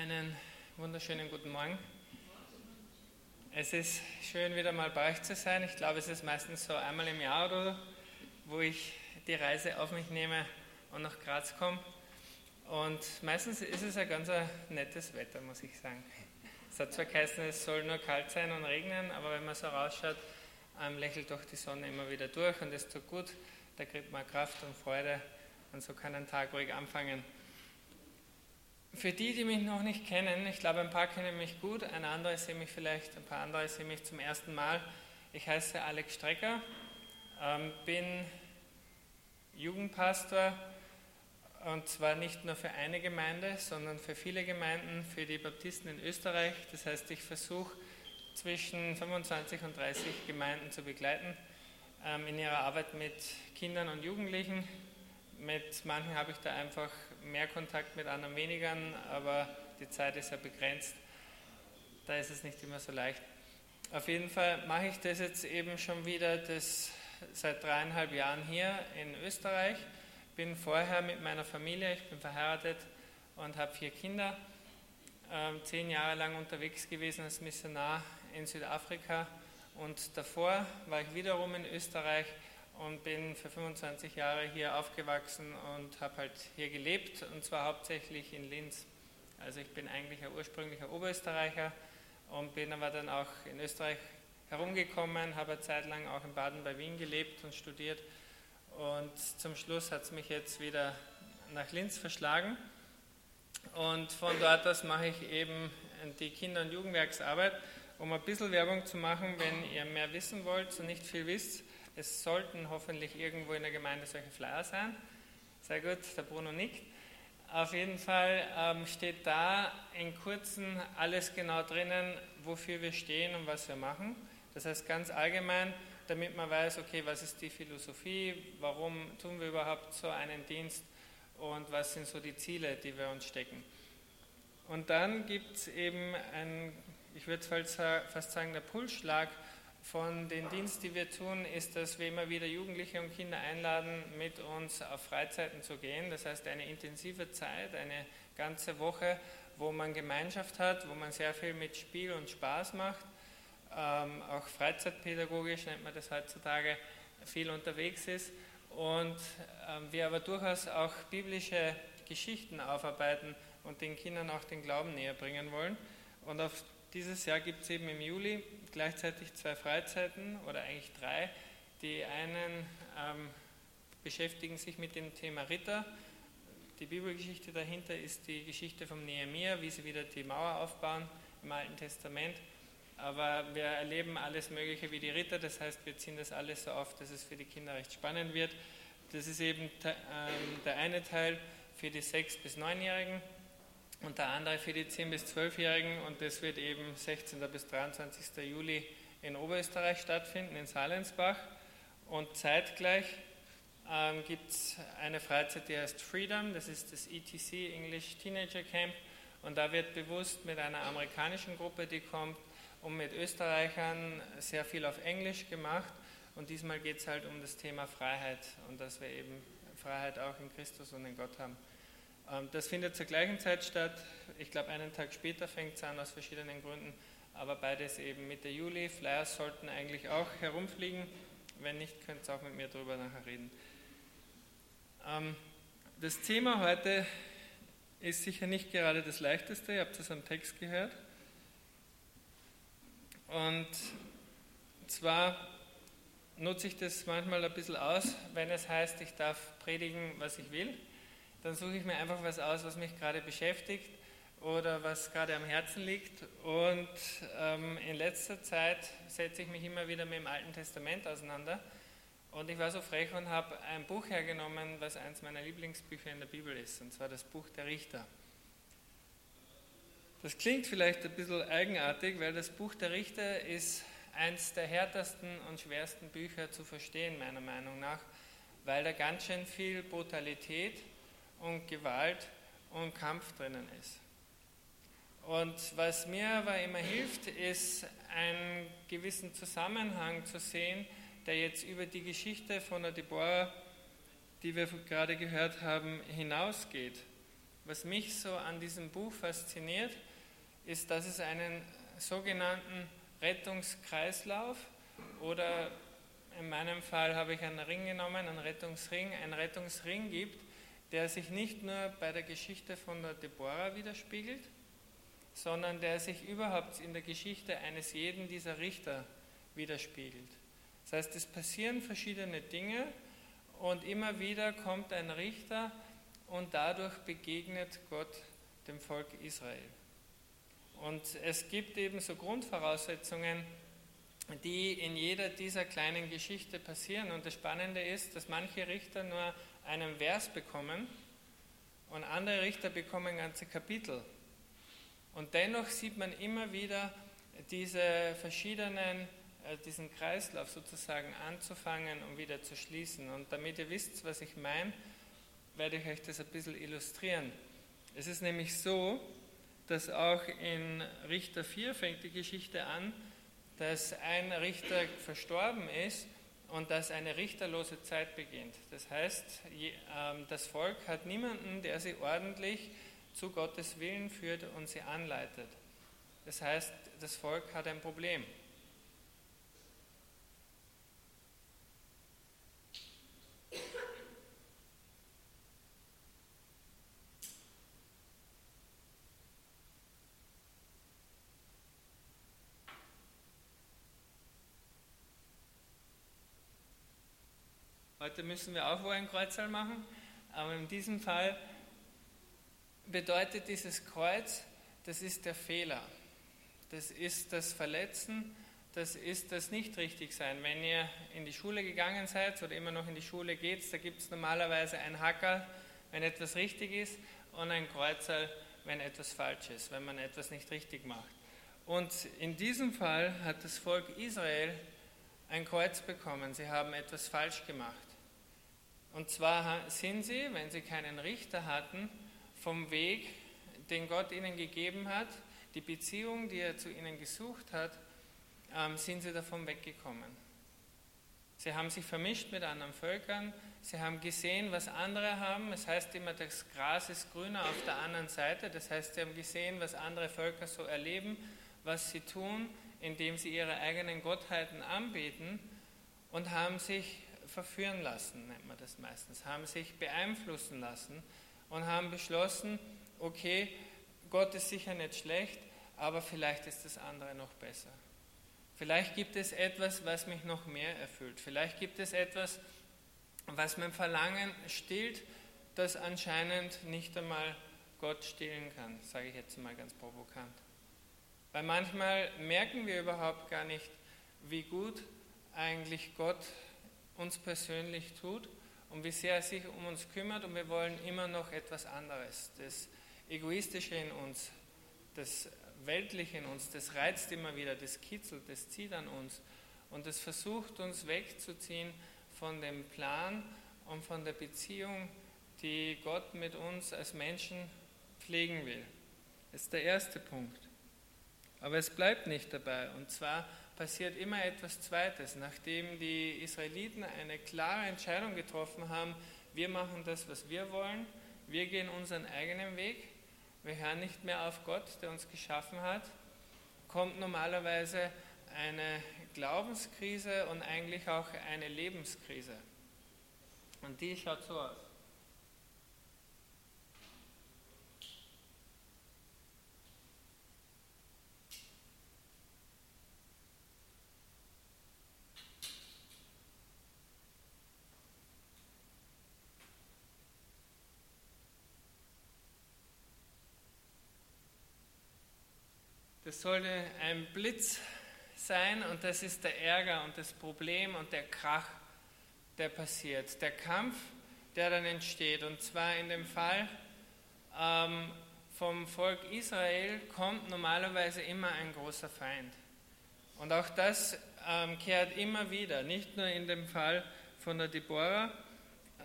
Einen wunderschönen guten Morgen. Es ist schön, wieder mal bei euch zu sein. Ich glaube, es ist meistens so einmal im Jahr oder wo ich die Reise auf mich nehme und nach Graz komme. Und meistens ist es ein ganz nettes Wetter, muss ich sagen. Es hat zwar geheißen, es soll nur kalt sein und regnen, aber wenn man so rausschaut, ähm, lächelt doch die Sonne immer wieder durch und es tut gut. Da kriegt man Kraft und Freude und so kann ein Tag ruhig anfangen. Für die, die mich noch nicht kennen, ich glaube, ein paar kennen mich gut, ein andere sehen mich vielleicht, ein paar andere sehen mich zum ersten Mal. Ich heiße Alex Strecker, ähm, bin Jugendpastor und zwar nicht nur für eine Gemeinde, sondern für viele Gemeinden, für die Baptisten in Österreich. Das heißt, ich versuche zwischen 25 und 30 Gemeinden zu begleiten ähm, in ihrer Arbeit mit Kindern und Jugendlichen. Mit manchen habe ich da einfach mehr Kontakt mit anderen weniger, aber die Zeit ist ja begrenzt. Da ist es nicht immer so leicht. Auf jeden Fall mache ich das jetzt eben schon wieder das, seit dreieinhalb Jahren hier in Österreich. Bin vorher mit meiner Familie, ich bin verheiratet und habe vier Kinder, äh, zehn Jahre lang unterwegs gewesen als Missionar in Südafrika und davor war ich wiederum in Österreich und bin für 25 Jahre hier aufgewachsen und habe halt hier gelebt und zwar hauptsächlich in Linz. Also ich bin eigentlich ein ursprünglicher Oberösterreicher und bin aber dann auch in Österreich herumgekommen, habe eine Zeit lang auch in Baden bei Wien gelebt und studiert. Und zum Schluss hat es mich jetzt wieder nach Linz verschlagen. Und von dort aus mache ich eben die Kinder- und Jugendwerksarbeit, um ein bisschen Werbung zu machen, wenn ihr mehr wissen wollt und nicht viel wisst es sollten hoffentlich irgendwo in der Gemeinde solche Flyer sein. Sehr gut, der Bruno nickt. Auf jeden Fall ähm, steht da in kurzen alles genau drinnen, wofür wir stehen und was wir machen. Das heißt ganz allgemein, damit man weiß, okay, was ist die Philosophie, warum tun wir überhaupt so einen Dienst und was sind so die Ziele, die wir uns stecken. Und dann gibt es eben ein, ich würde fast sagen, der Pulsschlag von den Dienst, die wir tun, ist, dass wir immer wieder Jugendliche und Kinder einladen, mit uns auf Freizeiten zu gehen. Das heißt, eine intensive Zeit, eine ganze Woche, wo man Gemeinschaft hat, wo man sehr viel mit Spiel und Spaß macht. Ähm, auch freizeitpädagogisch nennt man das heutzutage, viel unterwegs ist. Und ähm, wir aber durchaus auch biblische Geschichten aufarbeiten und den Kindern auch den Glauben näher bringen wollen. Und auf dieses Jahr gibt es eben im Juli gleichzeitig zwei Freizeiten oder eigentlich drei. Die einen ähm, beschäftigen sich mit dem Thema Ritter. Die Bibelgeschichte dahinter ist die Geschichte vom Nehemiah, wie sie wieder die Mauer aufbauen im Alten Testament. Aber wir erleben alles Mögliche wie die Ritter, das heißt, wir ziehen das alles so auf, dass es für die Kinder recht spannend wird. Das ist eben ähm, der eine Teil für die 6- bis 9-Jährigen und der andere für die 10- bis 12-Jährigen und das wird eben 16. bis 23. Juli in Oberösterreich stattfinden, in Salensbach. Und zeitgleich ähm, gibt es eine Freizeit, die heißt Freedom, das ist das ETC, English Teenager Camp. Und da wird bewusst mit einer amerikanischen Gruppe, die kommt, und mit Österreichern sehr viel auf Englisch gemacht. Und diesmal geht es halt um das Thema Freiheit und dass wir eben Freiheit auch in Christus und in Gott haben. Ähm, das findet zur gleichen Zeit statt. Ich glaube, einen Tag später fängt es an, aus verschiedenen Gründen. Aber beides eben Mitte Juli. Flyers sollten eigentlich auch herumfliegen. Wenn nicht, könnt ihr auch mit mir darüber nachher reden. Ähm, das Thema heute ist sicher nicht gerade das leichteste. Ihr habt es am Text gehört. Und zwar nutze ich das manchmal ein bisschen aus, wenn es heißt, ich darf predigen, was ich will dann suche ich mir einfach was aus, was mich gerade beschäftigt oder was gerade am Herzen liegt. Und ähm, in letzter Zeit setze ich mich immer wieder mit dem Alten Testament auseinander. Und ich war so frech und habe ein Buch hergenommen, was eines meiner Lieblingsbücher in der Bibel ist, und zwar das Buch der Richter. Das klingt vielleicht ein bisschen eigenartig, weil das Buch der Richter ist eines der härtesten und schwersten Bücher zu verstehen, meiner Meinung nach, weil da ganz schön viel Brutalität und Gewalt und Kampf drinnen ist. Und was mir aber immer hilft, ist einen gewissen Zusammenhang zu sehen, der jetzt über die Geschichte von der Deborah, die wir gerade gehört haben, hinausgeht. was mich so an diesem Buch fasziniert, ist, dass es einen sogenannten Rettungskreislauf oder in meinem Fall habe ich einen Ring genommen, einen Rettungsring, einen Rettungsring gibt, der sich nicht nur bei der Geschichte von der Deborah widerspiegelt, sondern der sich überhaupt in der Geschichte eines jeden dieser Richter widerspiegelt. Das heißt, es passieren verschiedene Dinge und immer wieder kommt ein Richter und dadurch begegnet Gott dem Volk Israel. Und es gibt eben so Grundvoraussetzungen, die in jeder dieser kleinen Geschichte passieren. Und das Spannende ist, dass manche Richter nur einen Vers bekommen und andere Richter bekommen ganze Kapitel. Und dennoch sieht man immer wieder diese verschiedenen, äh, diesen Kreislauf sozusagen anzufangen und wieder zu schließen. Und damit ihr wisst, was ich meine, werde ich euch das ein bisschen illustrieren. Es ist nämlich so, dass auch in Richter 4 fängt die Geschichte an, dass ein Richter verstorben ist und dass eine richterlose Zeit beginnt. Das heißt, ähm, das Volk hat niemanden, der sie ordentlich zu Gottes Willen führt und sie anleitet. Das heißt, das Volk hat ein Problem. Heute müssen wir auch wohl ein Kreuzerl machen, aber in diesem Fall bedeutet dieses Kreuz, das ist der Fehler, das ist das Verletzen, das ist das Nicht-Richtig-Sein. Wenn ihr in die Schule gegangen seid oder immer noch in die Schule geht, da gibt es normalerweise ein Hackerl, wenn etwas richtig ist, und ein Kreuzerl, wenn etwas falsch ist, wenn man etwas nicht richtig macht. Und in diesem Fall hat das Volk Israel ein Kreuz bekommen. Sie haben etwas falsch gemacht. Und zwar sind sie, wenn sie keinen Richter hatten, vom Weg, den Gott ihnen gegeben hat, die Beziehung, die er zu ihnen gesucht hat, ähm, sind sie davon weggekommen. Sie haben sich vermischt mit anderen Völkern, sie haben gesehen, was andere haben. Es heißt immer, das Gras ist grüner auf der anderen Seite. Das heißt, sie haben gesehen, was andere Völker so erleben, was sie tun, indem sie ihre eigenen Gottheiten anbeten und haben sich verführen lassen, nennt man das meistens, haben sich beeinflussen lassen und haben beschlossen, okay, Gott ist sicher nicht schlecht, aber vielleicht ist das andere noch besser. Vielleicht gibt es etwas, was mich noch mehr erfüllt. Vielleicht gibt es etwas, was mein Verlangen stillt, das anscheinend nicht einmal Gott stillen kann, sage ich jetzt mal ganz provokant. Weil manchmal merken wir überhaupt gar nicht, wie gut eigentlich Gott uns persönlich tut und wie sehr er sich um uns kümmert und wir wollen immer noch etwas anderes. Das Egoistische in uns, das Weltliche in uns, das reizt immer wieder, das kitzelt, das zieht an uns und das versucht uns wegzuziehen von dem Plan und von der Beziehung, die Gott mit uns als Menschen pflegen will. Das ist der erste Punkt. Aber es bleibt nicht dabei. Und zwar passiert immer etwas Zweites. Nachdem die Israeliten eine klare Entscheidung getroffen haben, wir machen das, was wir wollen, wir gehen unseren eigenen Weg, wir hören nicht mehr auf Gott, der uns geschaffen hat, kommt normalerweise eine Glaubenskrise und eigentlich auch eine Lebenskrise. Und die schaut so aus. Das sollte ein Blitz sein und das ist der Ärger und das Problem und der Krach, der passiert. Der Kampf, der dann entsteht. Und zwar in dem Fall ähm, vom Volk Israel kommt normalerweise immer ein großer Feind. Und auch das ähm, kehrt immer wieder, nicht nur in dem Fall von der Deborah,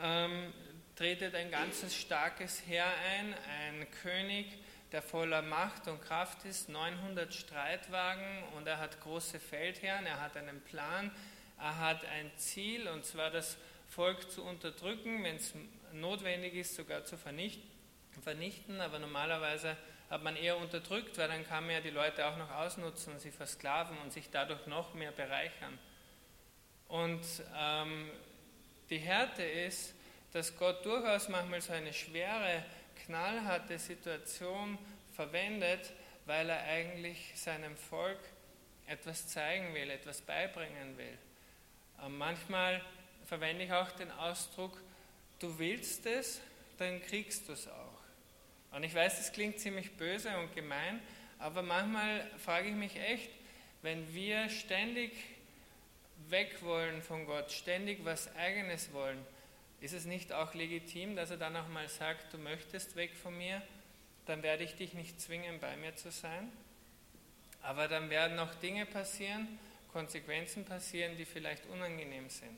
ähm, tretet ein ganzes starkes Heer ein, ein König, der voller Macht und Kraft ist, 900 Streitwagen und er hat große Feldherren, er hat einen Plan, er hat ein Ziel und zwar das Volk zu unterdrücken, wenn es notwendig ist, sogar zu vernichten. aber normalerweise hat man eher unterdrückt, weil dann kann man ja die Leute auch noch ausnutzen und sie versklaven und sich dadurch noch mehr bereichern. Und ähm, die Härte ist, dass Gott durchaus manchmal so eine schwere, knallharte Situation verwendet, weil er eigentlich seinem Volk etwas zeigen will, etwas beibringen will. Ähm, manchmal verwende ich auch den Ausdruck, du willst es, dann kriegst du es auch. Und ich weiß, das klingt ziemlich böse und gemein, aber manchmal frage ich mich echt, wenn wir ständig weg wollen von Gott, ständig was eigenes wollen, ist es nicht auch legitim, dass er dann auch mal sagt, du möchtest weg von mir, dann werde ich dich nicht zwingen, bei mir zu sein. Aber dann werden auch Dinge passieren, Konsequenzen passieren, die vielleicht unangenehm sind.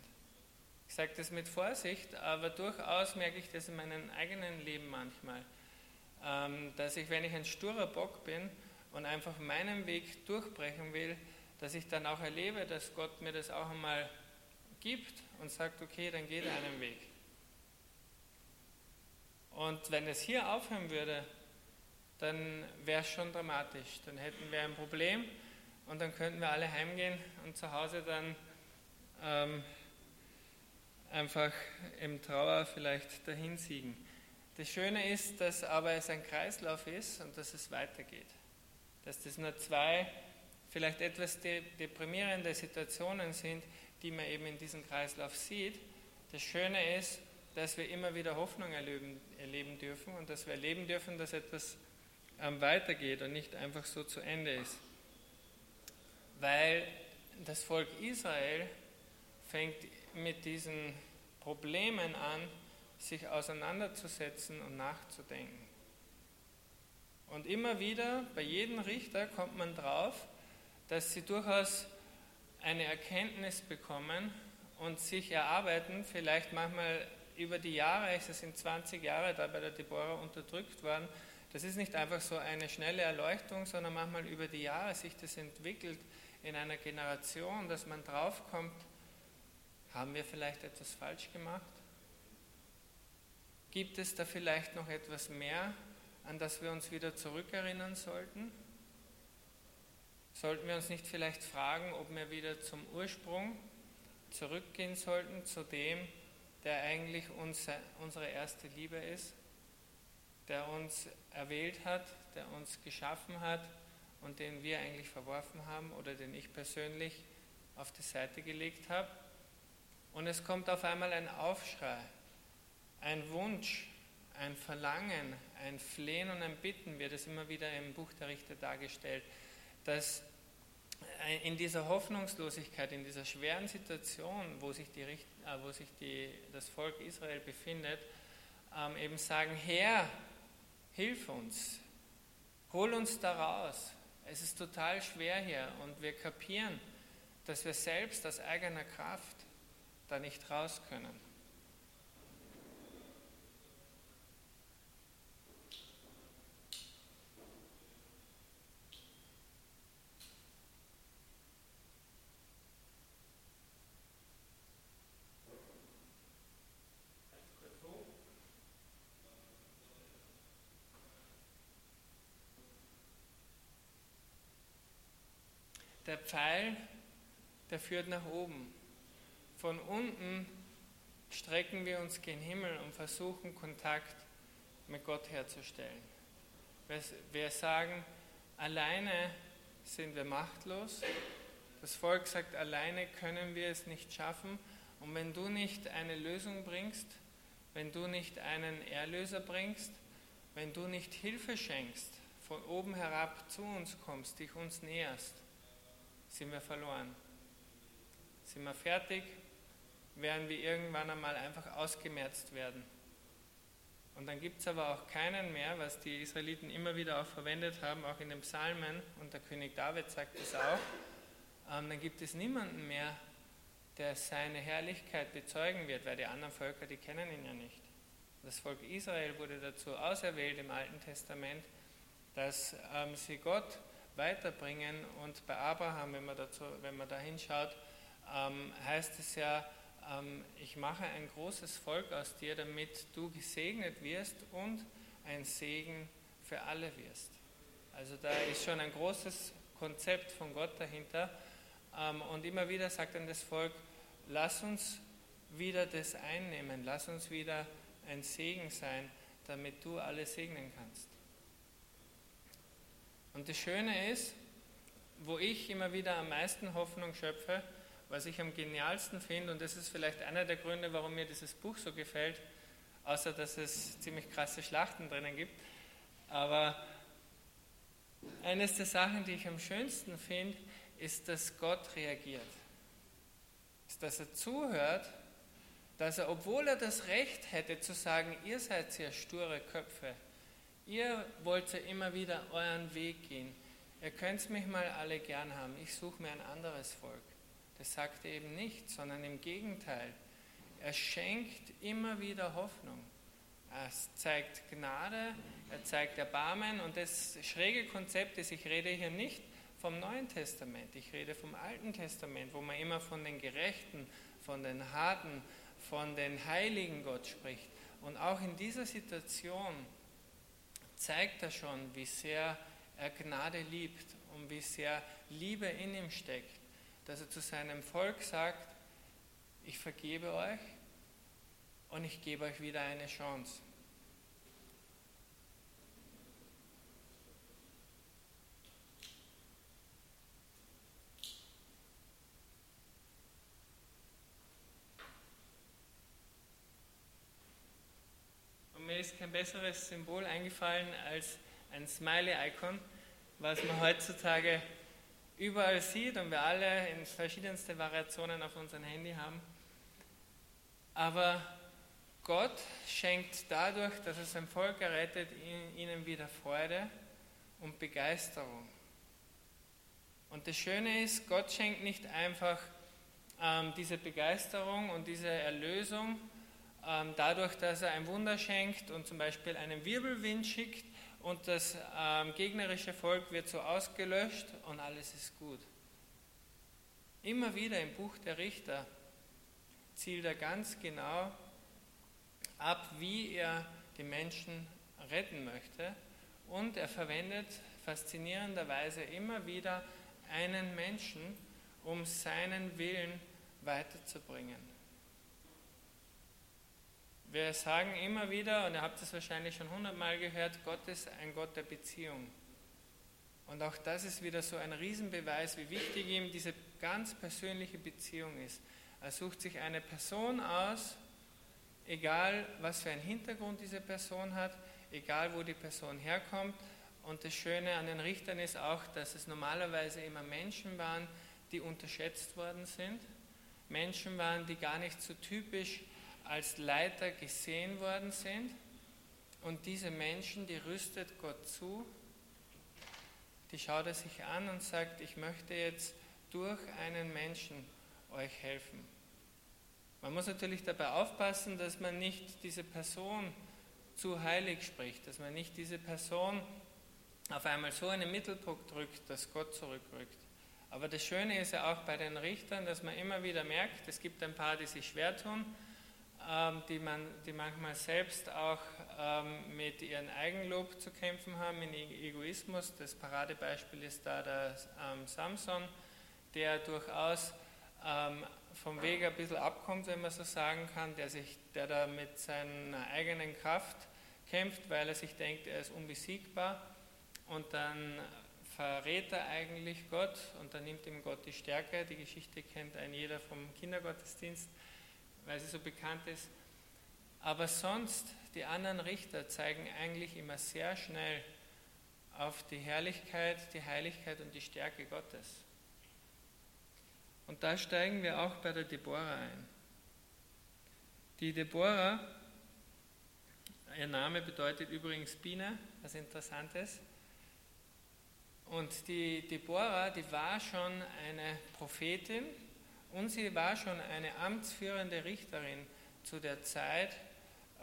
Ich sage das mit Vorsicht, aber durchaus merke ich das in meinem eigenen Leben manchmal, ähm, dass ich, wenn ich ein sturer Bock bin und einfach meinen Weg durchbrechen will, dass ich dann auch erlebe, dass Gott mir das auch einmal gibt und sagt, okay, dann geh deinen Weg. Und wenn es hier aufhören würde, dann wäre es schon dramatisch. Dann hätten wir ein Problem und dann könnten wir alle heimgehen und zu Hause dann ähm, einfach im Trauer vielleicht dahin siegen. Das Schöne ist, dass aber es ein Kreislauf ist und dass es weitergeht. Dass das nur zwei vielleicht etwas deprimierende Situationen sind, die man eben in diesem Kreislauf sieht. Das Schöne ist, dass wir immer wieder Hoffnung erleben, erleben dürfen und dass wir erleben dürfen, dass etwas ähm, weitergeht und nicht einfach so zu Ende ist. Weil das Volk Israel fängt mit diesen Problemen an, sich auseinanderzusetzen und nachzudenken. Und immer wieder, bei jedem Richter kommt man drauf, dass sie durchaus eine Erkenntnis bekommen und sich erarbeiten, vielleicht manchmal über die Jahre, es sind 20 Jahre da bei der Deborah unterdrückt worden, das ist nicht einfach so eine schnelle Erleuchtung, sondern manchmal über die Jahre sich das entwickelt in einer Generation, dass man draufkommt, haben wir vielleicht etwas falsch gemacht? Gibt es da vielleicht noch etwas mehr, an das wir uns wieder zurückerinnern sollten? Sollten wir uns nicht vielleicht fragen, ob wir wieder zum Ursprung zurückgehen sollten, zu dem, der eigentlich unsere erste Liebe ist, der uns erwählt hat, der uns geschaffen hat und den wir eigentlich verworfen haben oder den ich persönlich auf die Seite gelegt habe. Und es kommt auf einmal ein Aufschrei, ein Wunsch, ein Verlangen, ein Flehen und ein Bitten wird es immer wieder im Buch der Richter dargestellt, dass in dieser Hoffnungslosigkeit, in dieser schweren Situation, wo sich, die, äh, wo sich die, das Volk Israel befindet, ähm, eben sagen, Herr, hilf uns, hol uns da raus. Es ist total schwer hier und wir kapieren, dass wir selbst aus eigener Kraft da nicht raus können. Der Pfeil, der führt nach oben. Von unten strecken wir uns gen Himmel und versuchen Kontakt mit Gott herzustellen. Wir sagen, alleine sind wir machtlos. Das Volk sagt, alleine können wir es nicht schaffen. Und wenn du nicht eine Lösung bringst, wenn du nicht einen Erlöser bringst, wenn du nicht Hilfe schenkst, von oben herab zu uns kommst, dich uns näherst, sind wir verloren. Sind wir fertig, werden wir irgendwann einmal einfach ausgemerzt werden. Und dann gibt es aber auch keinen mehr, was die Israeliten immer wieder auch verwendet haben, auch in den Psalmen, und der König David sagt das auch, ähm, dann gibt es niemanden mehr, der seine Herrlichkeit bezeugen wird, weil die anderen Völker, die kennen ihn ja nicht. Das Volk Israel wurde dazu auserwählt im Alten Testament, dass ähm, sie Gott weiterbringen. Und bei Abraham, wenn man, dazu, wenn man da hinschaut, ähm, heißt es ja, ähm, ich mache ein großes Volk aus dir, damit du gesegnet wirst und ein Segen für alle wirst. Also da ist schon ein großes Konzept von Gott dahinter. Ähm, und immer wieder sagt dann das Volk, lass uns wieder das einnehmen, lass uns wieder ein Segen sein, damit du alle segnen kannst. Und das Schöne ist, wo ich immer wieder am meisten Hoffnung schöpfe, was ich am genialsten finde, und das ist vielleicht einer der Gründe, warum mir dieses Buch so gefällt, außer dass es ziemlich krasse Schlachten drinnen gibt, aber eines der Sachen, die ich am schönsten finde, ist, dass Gott reagiert. Ist, dass er zuhört, dass er, obwohl er das Recht hätte zu sagen, ihr seid sehr sture Köpfe, ihr wollt ja immer wieder euren Weg gehen, ihr könnt mich mal alle gern haben, ich suche mir ein anderes Volk. Das sagt er eben nicht, sondern im Gegenteil. Er schenkt immer wieder Hoffnung. Er zeigt Gnade, er zeigt Erbarmen und das schräge Konzept ist, ich rede hier nicht vom Neuen Testament, ich rede vom Alten Testament, wo man immer von den Gerechten, von den Harten, von den Heiligen Gott spricht. Und auch in dieser Situation zeigt er schon, wie sehr er Gnade liebt und wie sehr Liebe in ihm steckt, dass er zu seinem Volk sagt, ich vergebe euch und ich gebe euch wieder eine Chance. Mir ist kein besseres Symbol eingefallen als ein Smiley-Icon, was man heutzutage überall sieht und wir alle in verschiedenste Variationen auf unserem Handy haben. Aber Gott schenkt dadurch, dass er sein Volk errettet, ihnen wieder Freude und Begeisterung. Und das Schöne ist, Gott schenkt nicht einfach ähm, diese Begeisterung und diese Erlösung, dadurch, dass er ein Wunder schenkt und zum Beispiel einen Wirbelwind schickt und das ähm, gegnerische Volk wird so ausgelöscht und alles ist gut. Immer wieder im Buch der Richter zielt er ganz genau ab, wie er die Menschen retten möchte und er verwendet faszinierenderweise immer wieder einen Menschen, um seinen Willen weiterzubringen. Wir sagen immer wieder, und ihr habt es wahrscheinlich schon hundertmal gehört, Gott ist ein Gott der Beziehung. Und auch das ist wieder so ein Riesenbeweis, wie wichtig ihm diese ganz persönliche Beziehung ist. Er sucht sich eine Person aus, egal was für einen Hintergrund diese Person hat, egal wo die Person herkommt. Und das Schöne an den Richtern ist auch, dass es normalerweise immer Menschen waren, die unterschätzt worden sind. Menschen waren, die gar nicht so typisch als Leiter gesehen worden sind. Und diese Menschen, die rüstet Gott zu, die schaut er sich an und sagt, ich möchte jetzt durch einen Menschen euch helfen. Man muss natürlich dabei aufpassen, dass man nicht diese Person zu heilig spricht, dass man nicht diese Person auf einmal so in den Mittelpunkt drückt, dass Gott zurückrückt. Aber das Schöne ist ja auch bei den Richtern, dass man immer wieder merkt, es gibt ein paar, die sich schwer tun, die, man, die manchmal selbst auch ähm, mit ihrem Eigenlob zu kämpfen haben, in Egoismus. Das Paradebeispiel ist da der ähm, Samson, der durchaus vom Weg ein bisschen abkommt, wenn man so sagen kann, der, sich, der da mit seiner eigenen Kraft kämpft, weil er sich denkt, er ist unbesiegbar und dann verrät er eigentlich Gott und dann nimmt ihm Gott die Stärke. Die Geschichte kennt ein jeder vom Kindergottesdienst weil sie so bekannt ist. Aber sonst, die anderen Richter zeigen eigentlich immer sehr schnell auf die Herrlichkeit, die Heiligkeit und die Stärke Gottes. Und da steigen wir auch bei der Deborah ein. Die Deborah, ihr Name bedeutet übrigens Biene, was interessant ist. Und die Deborah, die war schon eine Prophetin, und sie war schon eine amtsführende Richterin zu der Zeit,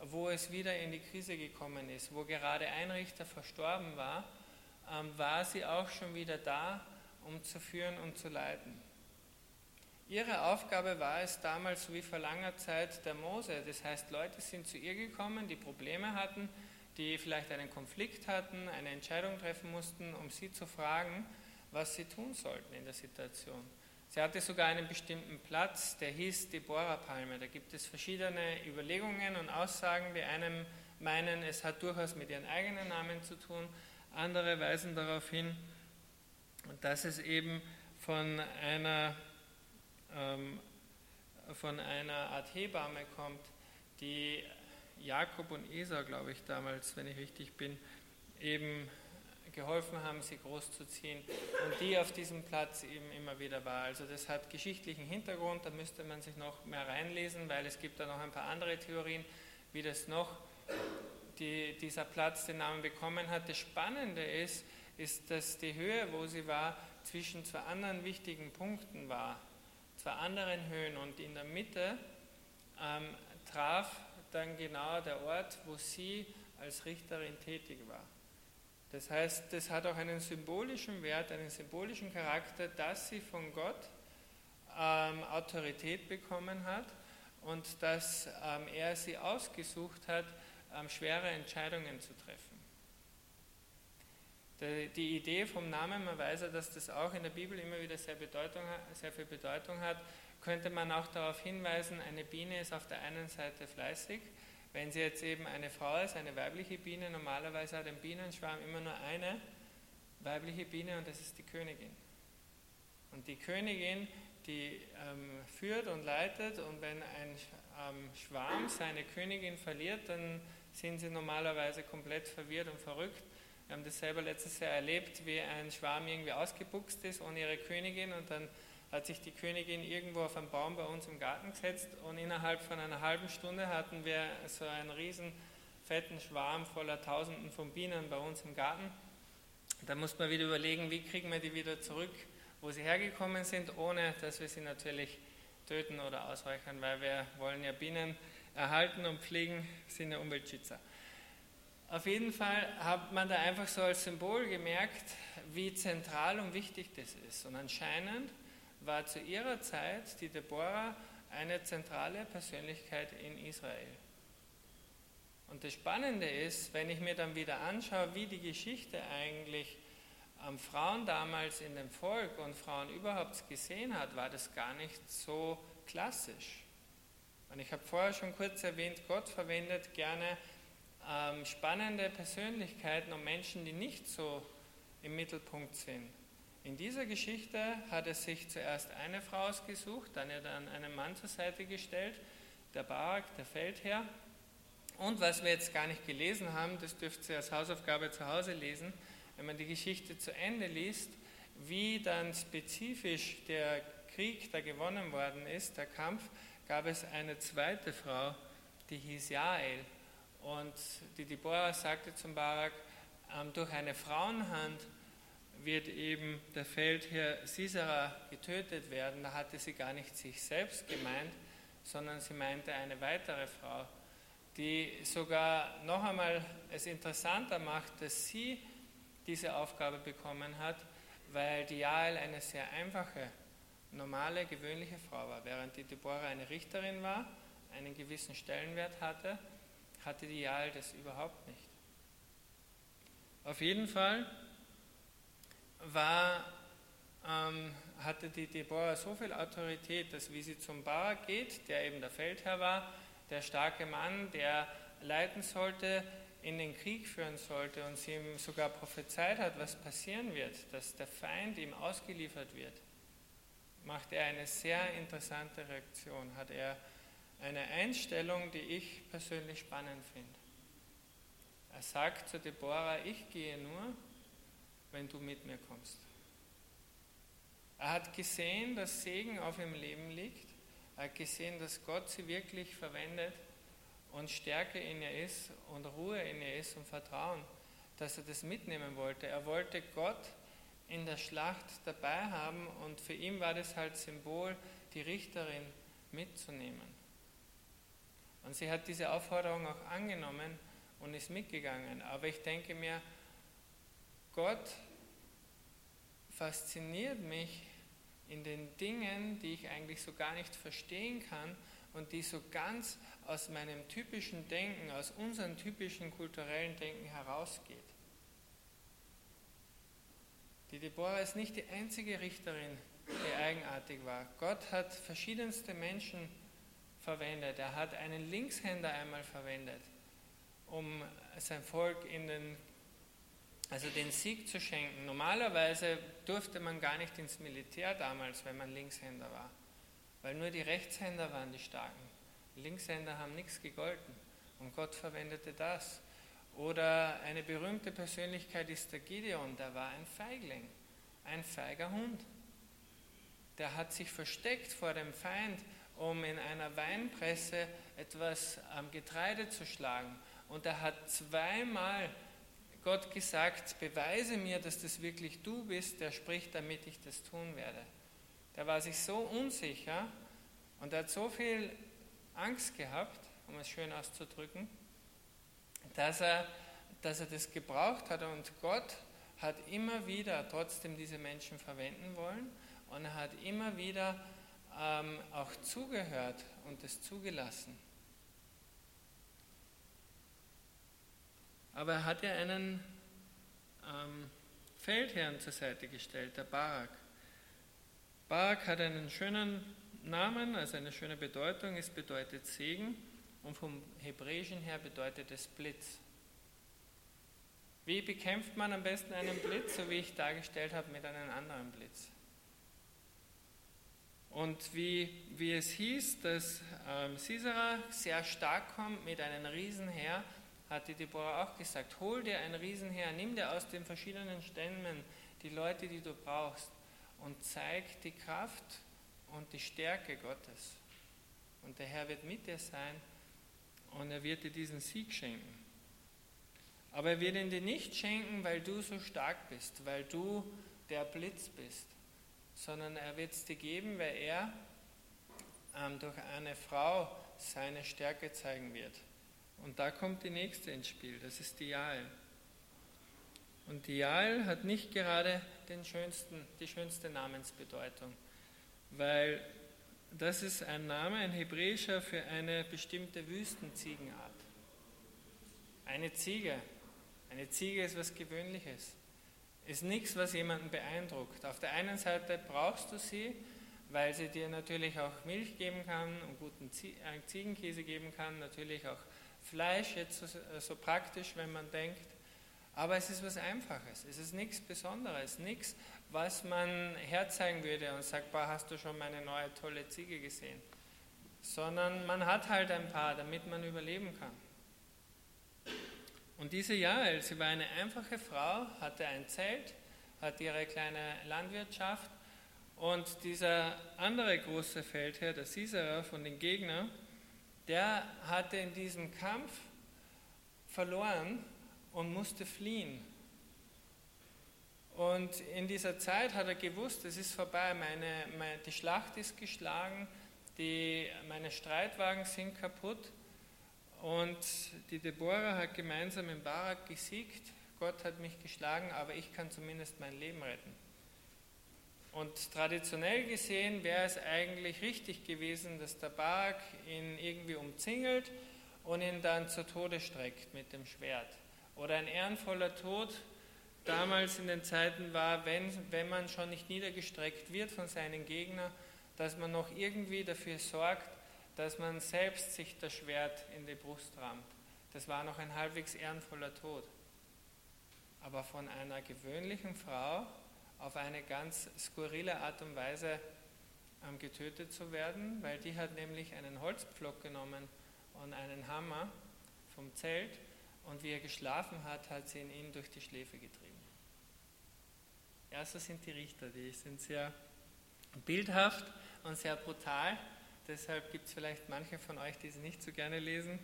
wo es wieder in die Krise gekommen ist, wo gerade ein Richter verstorben war, ähm, war sie auch schon wieder da, um zu führen und zu leiten. Ihre Aufgabe war es damals, wie vor langer Zeit, der Mose. Das heißt, Leute sind zu ihr gekommen, die Probleme hatten, die vielleicht einen Konflikt hatten, eine Entscheidung treffen mussten, um sie zu fragen, was sie tun sollten in der Situation. Sie hatte sogar einen bestimmten Platz, der hieß Deborah-Palme. Da gibt es verschiedene Überlegungen und Aussagen. Die einen meinen, es hat durchaus mit ihren eigenen Namen zu tun. Andere weisen darauf hin, dass es eben von einer, ähm, von einer Art Hebamme kommt, die Jakob und Esau, glaube ich, damals, wenn ich richtig bin, eben geholfen haben, sie großzuziehen und die auf diesem Platz eben immer wieder war. Also das hat geschichtlichen Hintergrund, da müsste man sich noch mehr reinlesen, weil es gibt da noch ein paar andere Theorien, wie das noch die, dieser Platz den Namen bekommen hat. Das Spannende ist, ist, dass die Höhe, wo sie war, zwischen zwei anderen wichtigen Punkten war, zwei anderen Höhen und in der Mitte ähm, traf dann genau der Ort, wo sie als Richterin tätig war. Das heißt, das hat auch einen symbolischen Wert, einen symbolischen Charakter, dass sie von Gott ähm, Autorität bekommen hat und dass ähm, er sie ausgesucht hat, ähm, schwere Entscheidungen zu treffen. Die, die Idee vom Namen, man weiß ja, dass das auch in der Bibel immer wieder sehr, Bedeutung, sehr viel Bedeutung hat, könnte man auch darauf hinweisen, eine Biene ist auf der einen Seite fleißig, wenn sie jetzt eben eine Frau ist, eine weibliche Biene, normalerweise hat ein Bienenschwarm immer nur eine weibliche Biene und das ist die Königin. Und die Königin, die ähm, führt und leitet und wenn ein ähm, Schwarm seine Königin verliert, dann sind sie normalerweise komplett verwirrt und verrückt. Wir haben das selber letztes Jahr erlebt, wie ein Schwarm irgendwie ausgebuchst ist ohne ihre Königin und dann hat sich die Königin irgendwo auf einen Baum bei uns im Garten gesetzt und innerhalb von einer halben Stunde hatten wir so einen riesen fetten Schwarm voller Tausenden von Bienen bei uns im Garten. Da muss man wieder überlegen, wie kriegen wir die wieder zurück, wo sie hergekommen sind, ohne dass wir sie natürlich töten oder ausreichern, weil wir wollen ja Bienen erhalten und pflegen, sind ja Umweltschützer. Auf jeden Fall hat man da einfach so als Symbol gemerkt, wie zentral und wichtig das ist. Und anscheinend war zu ihrer Zeit die Deborah eine zentrale Persönlichkeit in Israel. Und das Spannende ist, wenn ich mir dann wieder anschaue, wie die Geschichte eigentlich ähm, Frauen damals in dem Volk und Frauen überhaupt gesehen hat, war das gar nicht so klassisch. Und ich habe vorher schon kurz erwähnt, Gott verwendet gerne ähm, spannende Persönlichkeiten und Menschen, die nicht so im Mittelpunkt sind. In dieser Geschichte hat er sich zuerst eine Frau ausgesucht, dann er dann einen Mann zur Seite gestellt, der Barak, der Feldherr. Und was wir jetzt gar nicht gelesen haben, das dürft ihr als Hausaufgabe zu Hause lesen, wenn man die Geschichte zu Ende liest, wie dann spezifisch der Krieg, der gewonnen worden ist, der Kampf, gab es eine zweite Frau, die hieß Jael. Und die Deborah sagte zum Barak, ähm, durch eine Frauenhand wird eben der Feldherr Sisera getötet werden. Da hatte sie gar nicht sich selbst gemeint, sondern sie meinte eine weitere Frau, die sogar noch einmal es interessanter macht, dass sie diese Aufgabe bekommen hat, weil die Jael eine sehr einfache, normale, gewöhnliche Frau war. Während die Deborah eine Richterin war, einen gewissen Stellenwert hatte, hatte die Jael das überhaupt nicht. Auf jeden Fall war, ähm, hatte die Deborah so viel Autorität, dass wie sie zum Barak geht, der eben der Feldherr war, der starke Mann, der leiten sollte, in den Krieg führen sollte und sie ihm sogar prophezeit hat, was passieren wird, dass der Feind ihm ausgeliefert wird, macht er eine sehr interessante Reaktion, hat er eine Einstellung, die ich persönlich spannend finde. Er sagt zu Deborah, ich gehe nur, wenn du mit mir kommst. Er hat gesehen, dass Segen auf ihrem Leben liegt. Er hat gesehen, dass Gott sie wirklich verwendet und Stärke in ihr ist und Ruhe in ihr ist und Vertrauen, dass er das mitnehmen wollte. Er wollte Gott in der Schlacht dabei haben und für ihn war das halt Symbol, die Richterin mitzunehmen. Und sie hat diese Aufforderung auch angenommen und ist mitgegangen. Aber ich denke mir, Gott fasziniert mich in den Dingen, die ich eigentlich so gar nicht verstehen kann und die so ganz aus meinem typischen Denken, aus unserem typischen kulturellen Denken herausgeht. Die Deborah ist nicht die einzige Richterin, die eigenartig war. Gott hat verschiedenste Menschen verwendet. Er hat einen Linkshänder einmal verwendet, um sein Volk in den, also den Sieg zu schenken. Normalerweise durfte man gar nicht ins Militär damals, wenn man Linkshänder war, weil nur die Rechtshänder waren die Starken. Linkshänder haben nichts gegolten und Gott verwendete das. Oder eine berühmte Persönlichkeit ist der Gideon, der war ein Feigling, ein feiger Hund. Der hat sich versteckt vor dem Feind, um in einer Weinpresse etwas am Getreide zu schlagen. Und er hat zweimal Gott gesagt, beweise mir, dass das wirklich du bist, der spricht, damit ich das tun werde. Der war sich so unsicher und er hat so viel Angst gehabt, um es schön auszudrücken, dass er, dass er das gebraucht hat und Gott hat immer wieder trotzdem diese Menschen verwenden wollen und er hat immer wieder ähm, auch zugehört und es zugelassen. Aber er hat ja einen ähm, Feldherrn zur Seite gestellt, der Barak. Barak hat einen schönen Namen, also eine schöne Bedeutung. Es bedeutet Segen und vom Hebräischen her bedeutet es Blitz. Wie bekämpft man am besten einen Blitz, so wie ich dargestellt habe, mit einem anderen Blitz? Und wie, wie es hieß, dass ähm, Sisera sehr stark kommt mit einem Riesenheer, hat die Deborah auch gesagt, hol dir ein Riesenheer, nimm dir aus den verschiedenen Stämmen die Leute, die du brauchst und zeig die Kraft und die Stärke Gottes. Und der Herr wird mit dir sein und er wird dir diesen Sieg schenken. Aber er wird ihn dir nicht schenken, weil du so stark bist, weil du der Blitz bist, sondern er wird es dir geben, weil er ähm, durch eine Frau seine Stärke zeigen wird. Und da kommt die nächste ins Spiel, das ist die Jael. Und die Jael hat nicht gerade den schönsten, die schönste Namensbedeutung, weil das ist ein Name, ein hebräischer für eine bestimmte Wüstenziegenart. Eine Ziege. Eine Ziege ist was Gewöhnliches. Ist nichts, was jemanden beeindruckt. Auf der einen Seite brauchst du sie, weil sie dir natürlich auch Milch geben kann und guten äh, Ziegenkäse geben kann, natürlich auch Fleisch, jetzt so, so praktisch, wenn man denkt. Aber es ist was Einfaches, es ist nichts Besonderes, nichts, was man herzeigen würde und sagt, boah, hast du schon meine neue tolle Ziege gesehen? Sondern man hat halt ein paar, damit man überleben kann. Und diese Jael, sie war eine einfache Frau, hatte ein Zelt, hatte ihre kleine Landwirtschaft und dieser andere große Feldherr, der Sisera von den Gegnern, der hatte in diesem Kampf verloren und musste fliehen. Und in dieser Zeit hat er gewusst, es ist vorbei, meine, meine, die Schlacht ist geschlagen, die, meine Streitwagen sind kaputt. Und die Deborah hat gemeinsam in Barak gesiegt. Gott hat mich geschlagen, aber ich kann zumindest mein Leben retten. Und traditionell gesehen wäre es eigentlich richtig gewesen, dass der Barak ihn irgendwie umzingelt und ihn dann zu Tode streckt mit dem Schwert. Oder ein ehrenvoller Tod damals in den Zeiten war, wenn, wenn man schon nicht niedergestreckt wird von seinen Gegnern, dass man noch irgendwie dafür sorgt, dass man selbst sich das Schwert in die Brust rammt. Das war noch ein halbwegs ehrenvoller Tod. Aber von einer gewöhnlichen Frau auf eine ganz skurrile Art und Weise ähm, getötet zu werden, weil die hat nämlich einen Holzpflock genommen und einen Hammer vom Zelt und wie er geschlafen hat, hat sie ihn durch die Schläfe getrieben. Ja, so sind die Richter, die sind sehr bildhaft und sehr brutal. Deshalb gibt es vielleicht manche von euch, die sie nicht so gerne lesen.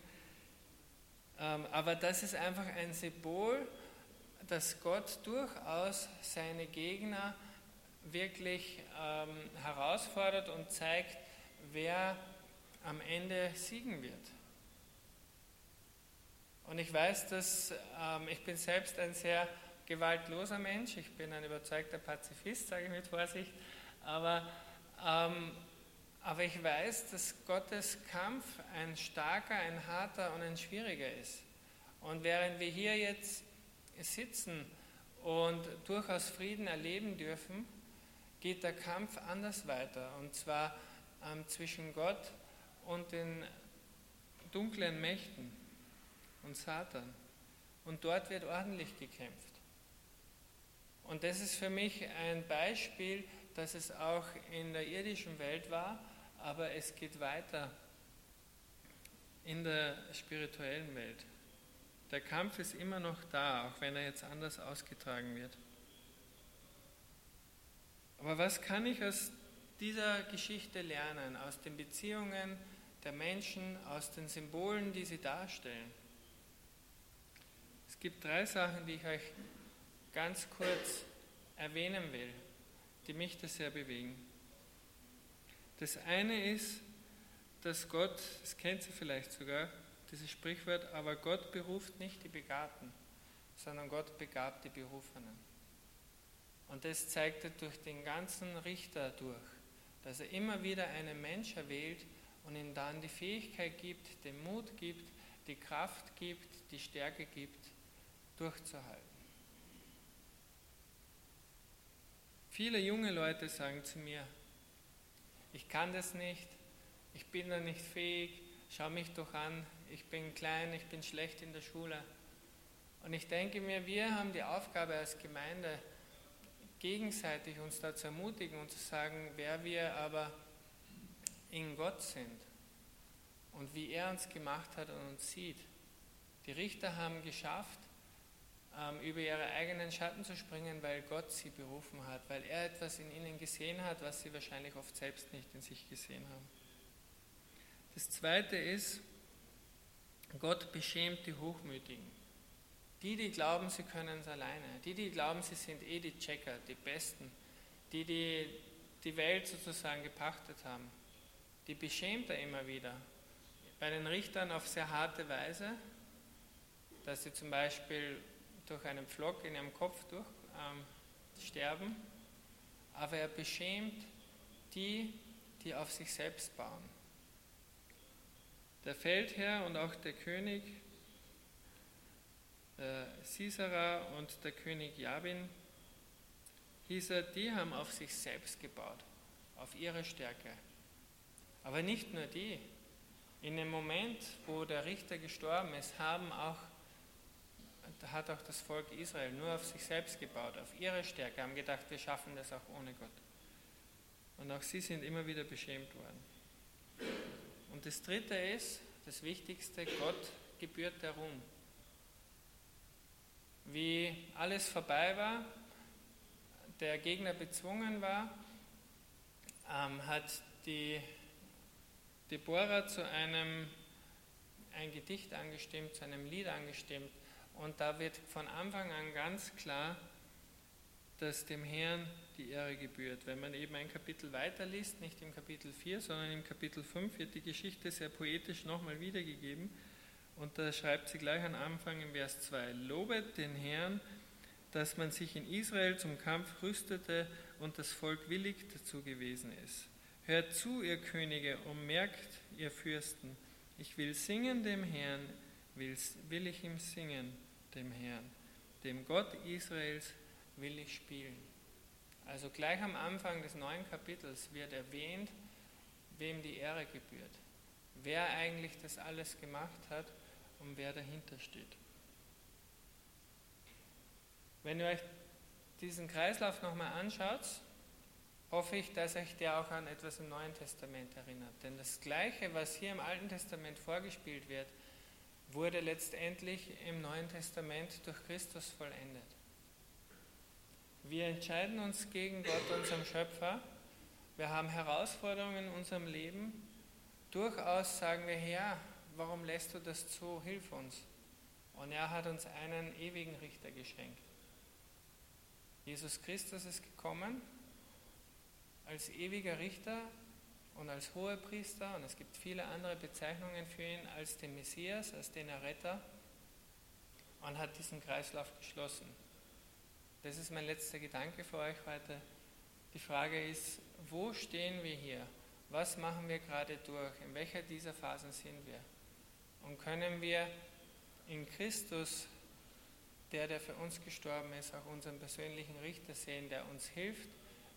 Ähm, aber das ist einfach ein Symbol, dass Gott durchaus seine Gegner wirklich ähm, herausfordert und zeigt, wer am Ende siegen wird. Und ich weiß, dass ähm, ich bin selbst ein sehr gewaltloser Mensch, ich bin ein überzeugter Pazifist, sage ich mit Vorsicht, aber ähm, Aber ich weiß, dass Gottes Kampf ein starker, ein harter und ein schwieriger ist. Und während wir hier jetzt sitzen und durchaus Frieden erleben dürfen, geht der Kampf anders weiter. Und zwar ähm, zwischen Gott und den dunklen Mächten und Satan. Und dort wird ordentlich gekämpft. Und das ist für mich ein Beispiel, dass es auch in der irdischen Welt war, aber es geht weiter in der spirituellen Welt. Der Kampf ist immer noch da, auch wenn er jetzt anders ausgetragen wird. Aber was kann ich aus dieser Geschichte lernen, aus den Beziehungen der Menschen, aus den Symbolen, die sie darstellen? Es gibt drei Sachen, die ich euch ganz kurz erwähnen will, die mich das sehr bewegen. Das eine ist, dass Gott, das kennt sie vielleicht sogar, dieses Sprichwort, aber Gott beruft nicht die Begabten, sondern Gott begabt die Berufenen. Und das zeigt er durch den ganzen Richter durch, dass er immer wieder einen Mensch erwählt und ihm dann die Fähigkeit gibt, den Mut gibt, die Kraft gibt, die Stärke gibt, durchzuhalten. Viele junge Leute sagen zu mir, ich kann das nicht, ich bin da nicht fähig, schau mich doch an, ich bin klein, ich bin schlecht in der Schule. Und ich denke mir, wir haben die Aufgabe als Gemeinde, gegenseitig uns da zu ermutigen und zu sagen, wer wir aber in Gott sind und wie er uns gemacht hat und uns sieht. Die Richter haben geschafft, ähm, über ihre eigenen Schatten zu springen, weil Gott sie berufen hat, weil er etwas in ihnen gesehen hat, was sie wahrscheinlich oft selbst nicht in sich gesehen haben. Das Zweite ist, Gott beschämt die Hochmütigen. Die, die glauben, sie können es alleine. Die, die glauben, sie sind eh die Checker, die Besten. Die, die die Welt sozusagen gepachtet haben. Die beschämt er immer wieder. Bei den Richtern auf sehr harte Weise, dass sie zum Beispiel durch einen Pflock in ihrem Kopf durch ähm, sterben, aber er beschämt die, die auf sich selbst bauen. Der Feldherr und auch der König, der Sisera und der König Jabin, hieß er, die haben auf sich selbst gebaut, auf ihre Stärke. Aber nicht nur die. In dem Moment, wo der Richter gestorben ist, haben auch hat auch das Volk Israel nur auf sich selbst gebaut, auf ihre Stärke, haben gedacht, wir schaffen das auch ohne Gott. Und auch sie sind immer wieder beschämt worden. Und das Dritte ist, das Wichtigste, Gott gebührt der Ruhm. Wie alles vorbei war, der Gegner bezwungen war, ähm, hat die Deborah zu einem ein Gedicht angestimmt, zu einem Lied angestimmt, und da wird von Anfang an ganz klar, dass dem Herrn die Ehre gebührt. Wenn man eben ein Kapitel weiterliest, nicht im Kapitel 4, sondern im Kapitel 5, wird die Geschichte sehr poetisch nochmal wiedergegeben. Und da schreibt sie gleich am Anfang im Vers 2, Lobet den Herrn, dass man sich in Israel zum Kampf rüstete und das Volk willig dazu gewesen ist. Hört zu, ihr Könige, und merkt, ihr Fürsten, ich will singen dem Herrn, will, will ich ihm singen dem Herrn. Dem Gott Israels will ich spielen. Also gleich am Anfang des neuen Kapitels wird erwähnt, wem die Ehre gebührt, wer eigentlich das alles gemacht hat und wer dahinter steht. Wenn ihr euch diesen Kreislauf nochmal anschaut, hoffe ich, dass euch der auch an etwas im Neuen Testament erinnert. Denn das Gleiche, was hier im Alten Testament vorgespielt wird, wurde letztendlich im Neuen Testament durch Christus vollendet. Wir entscheiden uns gegen Gott, unserem Schöpfer. Wir haben Herausforderungen in unserem Leben. Durchaus sagen wir, Herr, warum lässt du das zu? Hilf uns. Und er hat uns einen ewigen Richter geschenkt. Jesus Christus ist gekommen als ewiger Richter und als Hohepriester, und es gibt viele andere Bezeichnungen für ihn, als den Messias, als den Erretter, und hat diesen Kreislauf geschlossen. Das ist mein letzter Gedanke für euch heute. Die Frage ist, wo stehen wir hier? Was machen wir gerade durch? In welcher dieser Phasen sind wir? Und können wir in Christus, der, der für uns gestorben ist, auch unseren persönlichen Richter sehen, der uns hilft,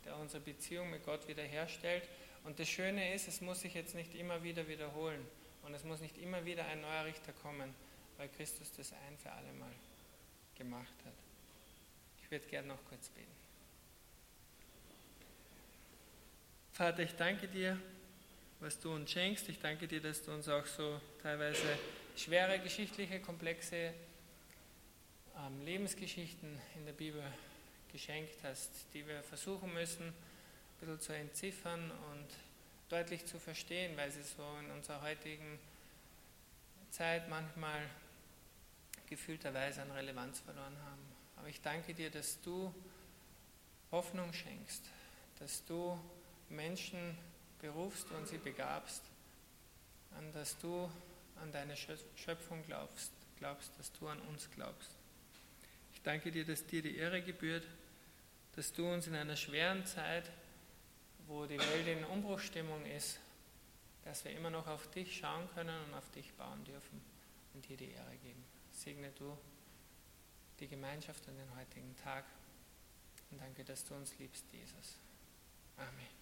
der unsere Beziehung mit Gott wiederherstellt. Und das Schöne ist, es muss sich jetzt nicht immer wieder wiederholen und es muss nicht immer wieder ein neuer Richter kommen, weil Christus das ein für alle Mal gemacht hat. Ich würde gerne noch kurz beten. Vater, ich danke dir, was du uns schenkst. Ich danke dir, dass du uns auch so teilweise schwere geschichtliche, komplexe ähm, Lebensgeschichten in der Bibel geschenkt hast, die wir versuchen müssen, ein bisschen zu entziffern und deutlich zu verstehen, weil sie so in unserer heutigen Zeit manchmal gefühlterweise an Relevanz verloren haben. Aber ich danke dir, dass du Hoffnung schenkst, dass du Menschen berufst und sie begabst, an dass du an deine Schöpfung glaubst, glaubst, dass du an uns glaubst. Ich danke dir, dass dir die Ehre gebührt, dass du uns in einer schweren Zeit, wo die Welt in Umbruchstimmung ist, dass wir immer noch auf dich schauen können und auf dich bauen dürfen und dir die Ehre geben. Segne du die Gemeinschaft an den heutigen Tag und danke, dass du uns liebst, Jesus. Amen.